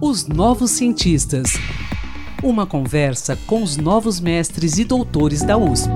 Os Novos Cientistas. Uma conversa com os novos mestres e doutores da USP.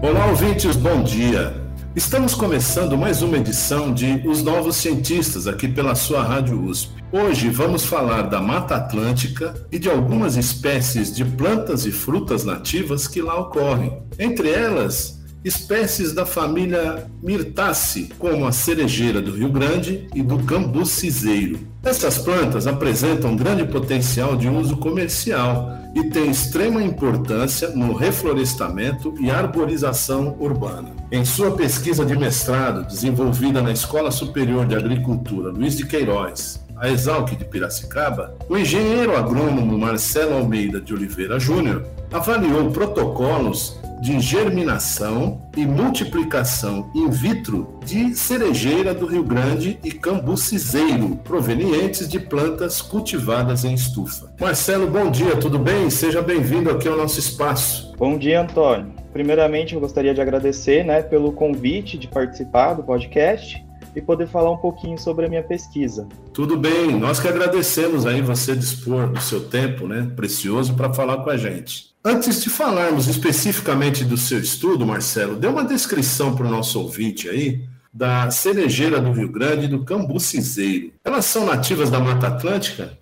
Olá, ouvintes, bom dia. Estamos começando mais uma edição de Os Novos Cientistas aqui pela sua Rádio USP. Hoje vamos falar da Mata Atlântica e de algumas espécies de plantas e frutas nativas que lá ocorrem. Entre elas, espécies da família Myrtaceae, como a cerejeira do Rio Grande e do cambuciseiro. Essas plantas apresentam grande potencial de uso comercial e têm extrema importância no reflorestamento e arborização urbana. Em sua pesquisa de mestrado, desenvolvida na Escola Superior de Agricultura Luiz de Queiroz, a Exalc de Piracicaba, o engenheiro agrônomo Marcelo Almeida de Oliveira Júnior avaliou protocolos de germinação e multiplicação in vitro de cerejeira do Rio Grande e cambuciseiro, provenientes de plantas cultivadas em estufa. Marcelo, bom dia, tudo bem? Seja bem-vindo aqui ao nosso espaço. Bom dia, Antônio. Primeiramente, eu gostaria de agradecer né, pelo convite de participar do podcast e poder falar um pouquinho sobre a minha pesquisa. Tudo bem, nós que agradecemos aí você dispor do seu tempo, né, precioso para falar com a gente. Antes de falarmos especificamente do seu estudo, Marcelo, dê uma descrição para o nosso ouvinte aí da cerejeira do Rio Grande e do cambuciseiro. Elas são nativas da Mata Atlântica?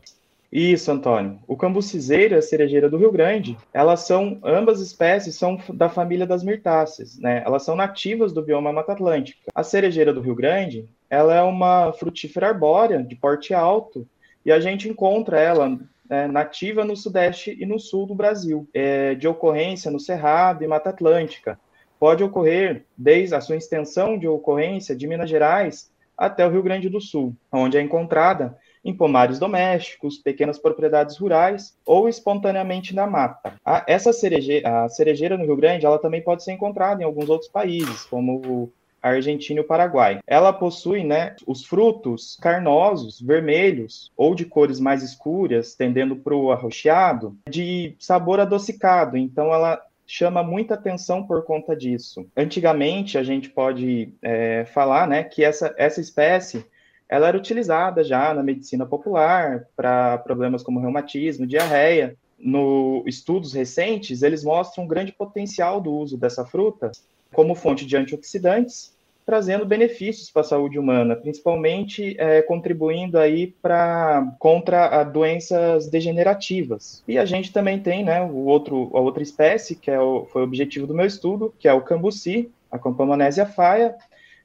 Isso, Antônio. O cambuciseiro e a cerejeira do Rio Grande, elas são, ambas espécies são da família das mirtáceas, né? Elas são nativas do bioma Mata Atlântica. A cerejeira do Rio Grande, ela é uma frutífera arbórea de porte alto e a gente encontra ela é, nativa no sudeste e no sul do Brasil, é, de ocorrência no Cerrado e Mata Atlântica. Pode ocorrer desde a sua extensão de ocorrência de Minas Gerais até o Rio Grande do Sul, onde é encontrada em pomares domésticos, pequenas propriedades rurais ou espontaneamente na mata. A, essa cerejeira, a cerejeira no Rio Grande, ela também pode ser encontrada em alguns outros países, como a Argentina e o Paraguai. Ela possui, né, os frutos carnosos, vermelhos ou de cores mais escuras, tendendo para o arroxeado, de sabor adocicado. Então, ela chama muita atenção por conta disso. Antigamente, a gente pode é, falar, né, que essa, essa espécie ela era utilizada já na medicina popular para problemas como reumatismo, diarreia. No estudos recentes, eles mostram um grande potencial do uso dessa fruta como fonte de antioxidantes, trazendo benefícios para a saúde humana, principalmente é, contribuindo aí para contra doenças degenerativas. E a gente também tem, né, o outro, a outra espécie que é o, foi o objetivo do meu estudo, que é o cambuci, a Campanonesia faia,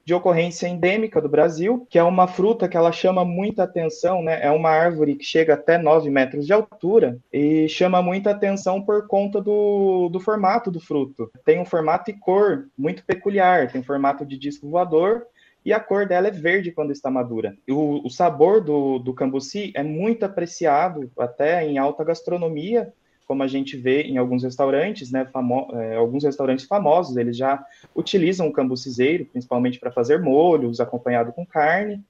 de ocorrência endêmica do Brasil, que é uma fruta que ela chama muita atenção, né? É uma árvore que chega até 9 metros de altura e chama muita atenção por conta do, do formato do fruto. Tem um formato e cor muito peculiar, tem formato de disco voador e a cor dela é verde quando está madura. O, o sabor do, do cambuci é muito apreciado, até em alta gastronomia, como a gente vê em alguns restaurantes, né, famo é, alguns restaurantes famosos, eles já utilizam o cambuciseiro, principalmente para fazer molhos, acompanhado com carne,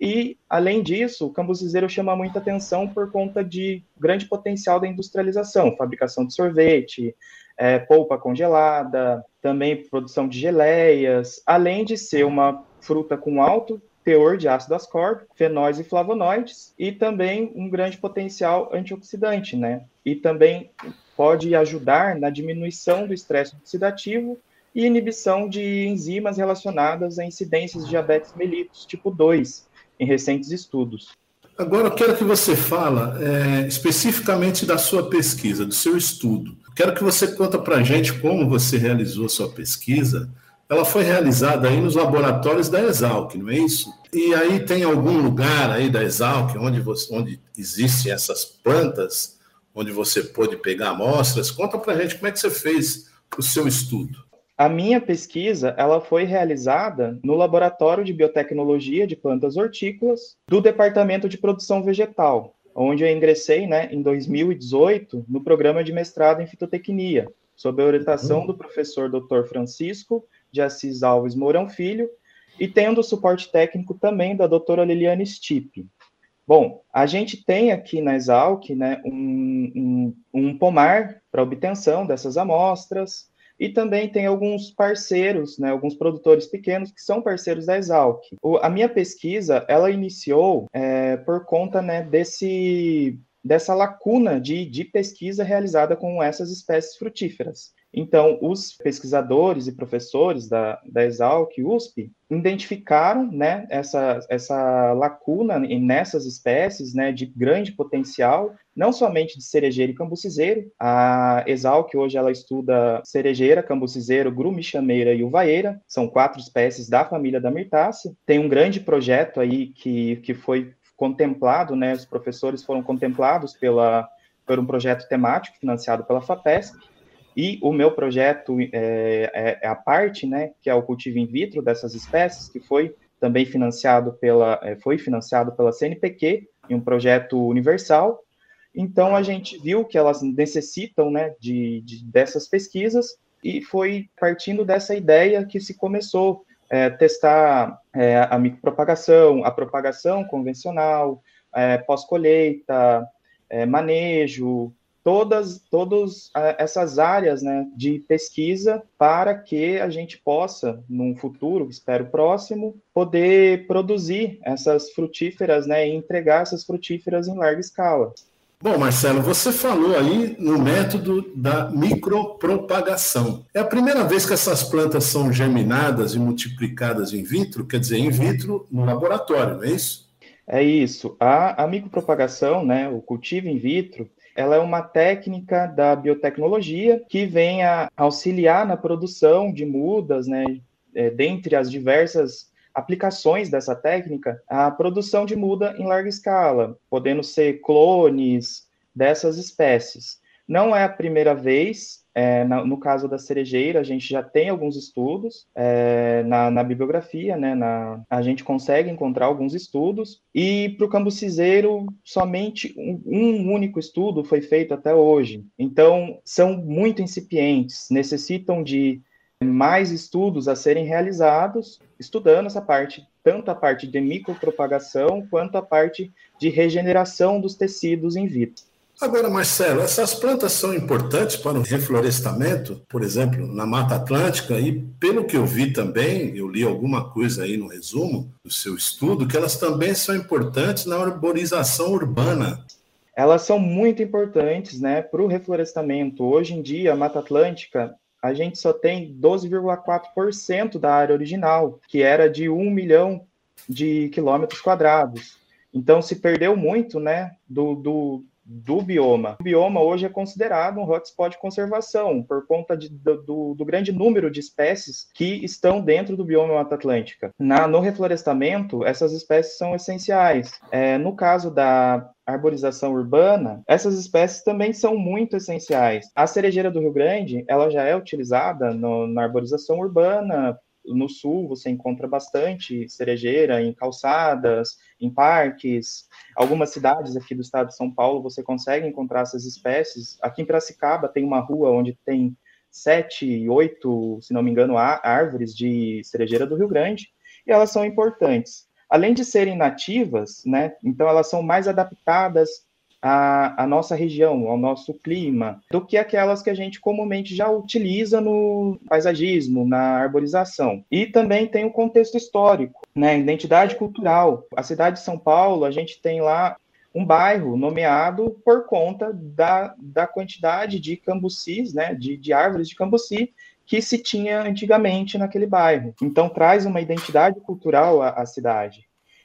e, além disso, o cambuciseiro chama muita atenção por conta de grande potencial da industrialização, fabricação de sorvete, é, polpa congelada, também produção de geleias, além de ser uma fruta com alto teor de ácido ascórbico, fenóis e flavonoides, e também um grande potencial antioxidante, né? E também pode ajudar na diminuição do estresse oxidativo e inibição de enzimas relacionadas a incidências de diabetes mellitus tipo 2, em recentes estudos. Agora eu quero que você fala é, especificamente da sua pesquisa, do seu estudo. Quero que você conta para a gente como você realizou a sua pesquisa, ela foi realizada aí nos laboratórios da Exalc, não é isso? E aí tem algum lugar aí da Exalc onde, você, onde existem essas plantas, onde você pôde pegar amostras? Conta para a gente como é que você fez o seu estudo. A minha pesquisa ela foi realizada no Laboratório de Biotecnologia de Plantas Hortícolas do Departamento de Produção Vegetal, onde eu ingressei né, em 2018 no programa de mestrado em fitotecnia, sob a orientação uhum. do professor Dr. Francisco de Assis Alves Mourão Filho, e tendo o suporte técnico também da doutora Liliane Stipe. Bom, a gente tem aqui na Exalc né, um, um, um pomar para obtenção dessas amostras, e também tem alguns parceiros, né, alguns produtores pequenos que são parceiros da Exalc. O, a minha pesquisa, ela iniciou é, por conta né, desse dessa lacuna de, de pesquisa realizada com essas espécies frutíferas. Então, os pesquisadores e professores da, da Exalc USP identificaram né, essa, essa lacuna nessas espécies né, de grande potencial, não somente de cerejeira e cambucizeiro. A Exalc hoje ela estuda cerejeira, cambucizeiro, grumichameira e uvaeira, são quatro espécies da família da mirtácea. Tem um grande projeto aí que, que foi contemplado, né, os professores foram contemplados pela, por um projeto temático financiado pela FAPESP, e o meu projeto é, é, é, a parte, né, que é o cultivo in vitro dessas espécies, que foi também financiado pela, é, foi financiado pela CNPq, em um projeto universal. Então, a gente viu que elas necessitam, né, de, de dessas pesquisas, e foi partindo dessa ideia que se começou é, testar é, a micropropagação, a propagação convencional, é, pós-colheita, manejo, todas, todas essas áreas né, de pesquisa para que a gente possa, num futuro, espero próximo, poder produzir essas frutíferas né, e entregar essas frutíferas em larga escala. Bom, Marcelo, você falou aí no método da micropropagação. É a primeira vez que essas plantas são germinadas e multiplicadas in vitro, quer dizer, in vitro no laboratório, não é isso? É isso. A, a micropropagação, né, o cultivo in vitro, ela é uma técnica da biotecnologia que vem a auxiliar na produção de mudas, né, é, dentre as diversas aplicações dessa técnica, a produção de muda em larga escala, podendo ser clones dessas espécies. Não é a primeira vez é, no caso da cerejeira, a gente já tem alguns estudos é, na, na, bibliografia, né? Na, a gente consegue encontrar alguns estudos, e para o cambucizeiro, somente um, um, único estudo foi feito até hoje. Então, são muito incipientes, necessitam de mais estudos a serem realizados, estudando essa parte, tanto a parte de micropropagação quanto a parte de regeneração dos tecidos in vitro. Agora, Marcelo, essas plantas são importantes para o reflorestamento, por exemplo, na Mata Atlântica, e pelo que eu vi também, eu li alguma coisa aí no resumo do seu estudo, que elas também são importantes na arborização urbana. Elas são muito importantes né, para o reflorestamento. Hoje em dia, a Mata Atlântica, a gente só tem 12,4% da área original, que era de 1 milhão de quilômetros quadrados. Então, se perdeu muito né, do, do, do bioma. O bioma hoje é considerado um hotspot de conservação por conta de, do, do, grande número de espécies que estão dentro do bioma Mata Atlântica. Na, no reflorestamento, essas espécies são essenciais. É, no caso da arborização urbana, essas espécies também são muito essenciais. A cerejeira do Rio Grande, ela já é utilizada no, na arborização urbana no sul você encontra bastante cerejeira em calçadas, em parques. Algumas cidades aqui do estado de São Paulo você consegue encontrar essas espécies. Aqui em Piracicaba tem uma rua onde tem sete, oito, se não me engano, árvores de cerejeira do Rio Grande, e elas são importantes. Além de serem nativas, né, então elas são mais adaptadas a, nossa região, ao nosso clima, do que aquelas que a gente comumente já utiliza no paisagismo, na arborização. E também tem o contexto histórico, né, identidade cultural. A cidade de São Paulo, a gente tem lá um bairro nomeado por conta da, da quantidade de cambucis, né, de, de árvores de cambuci que se tinha antigamente naquele bairro. Então traz uma identidade cultural à, à cidade.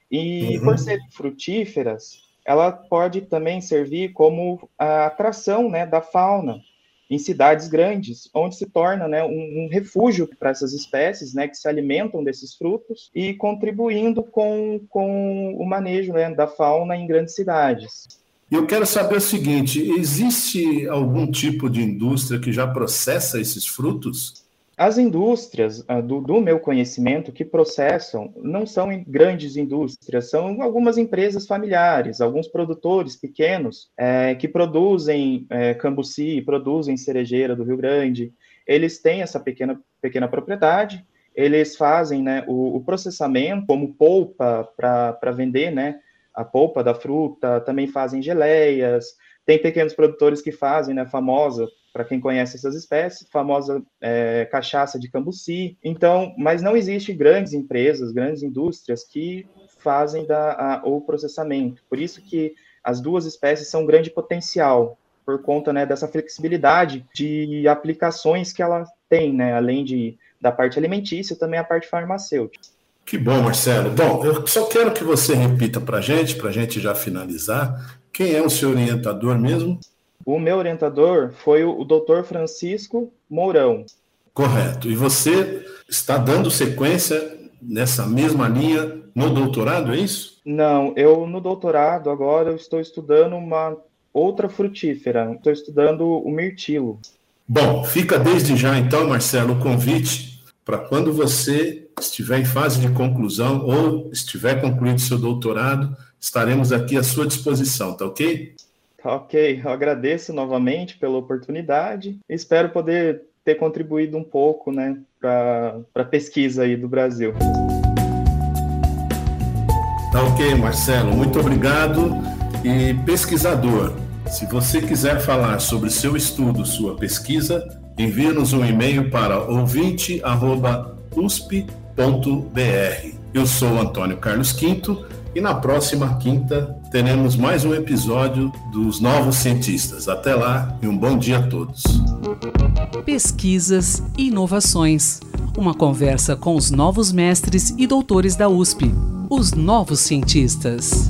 E uhum. por serem frutíferas, ela pode também servir como a atração né, da fauna em cidades grandes, onde se torna né, um, um refúgio para essas espécies né, que se alimentam desses frutos e contribuindo com, com o manejo né, da fauna em grandes cidades. Eu quero saber o seguinte: existe algum tipo de indústria que já processa esses frutos? As indústrias, ah, do, do, meu conhecimento, que processam, não são grandes indústrias, são algumas empresas familiares, alguns produtores pequenos é, que produzem é, cambuci, produzem cerejeira do Rio Grande. Eles têm essa pequena, pequena propriedade, eles fazem né, o, o processamento como polpa para vender né, a polpa da fruta, também fazem geleias, tem pequenos produtores que fazem né, a famosa para quem conhece essas espécies, famosa é, cachaça de cambuci. Então, mas não existe grandes empresas, grandes indústrias que fazem da, a, o processamento. Por isso que as duas espécies são um grande potencial por conta né, dessa flexibilidade de aplicações que ela tem, né, além de, da parte alimentícia, também a parte farmacêutica. Que bom, Marcelo. Bom, eu só quero que você repita para a gente, para a gente já finalizar, quem é o seu orientador mesmo? O meu orientador foi o, o Dr. Francisco Mourão. Correto. E você está dando sequência nessa mesma linha no doutorado, é isso? Não, eu no doutorado agora eu estou estudando uma outra frutífera. Estou estudando o mirtilo. Bom, fica desde já então, Marcelo, o convite para quando você estiver em fase de conclusão ou estiver concluído seu doutorado, estaremos aqui à sua disposição, tá ok? Ok, eu agradeço novamente pela oportunidade. Espero poder ter contribuído um pouco, né, para a pesquisa aí do Brasil. Tá ok, Marcelo, muito obrigado. E pesquisador, se você quiser falar sobre seu estudo, sua pesquisa, envie-nos um e-mail para ouvinte.usp.br. Eu sou Antônio Carlos Quinto e na próxima quinta teremos mais um episódio dos Novos Cientistas. Até lá e um bom dia a todos. Pesquisas e inovações. Uma conversa com os novos mestres e doutores da USP, os novos cientistas.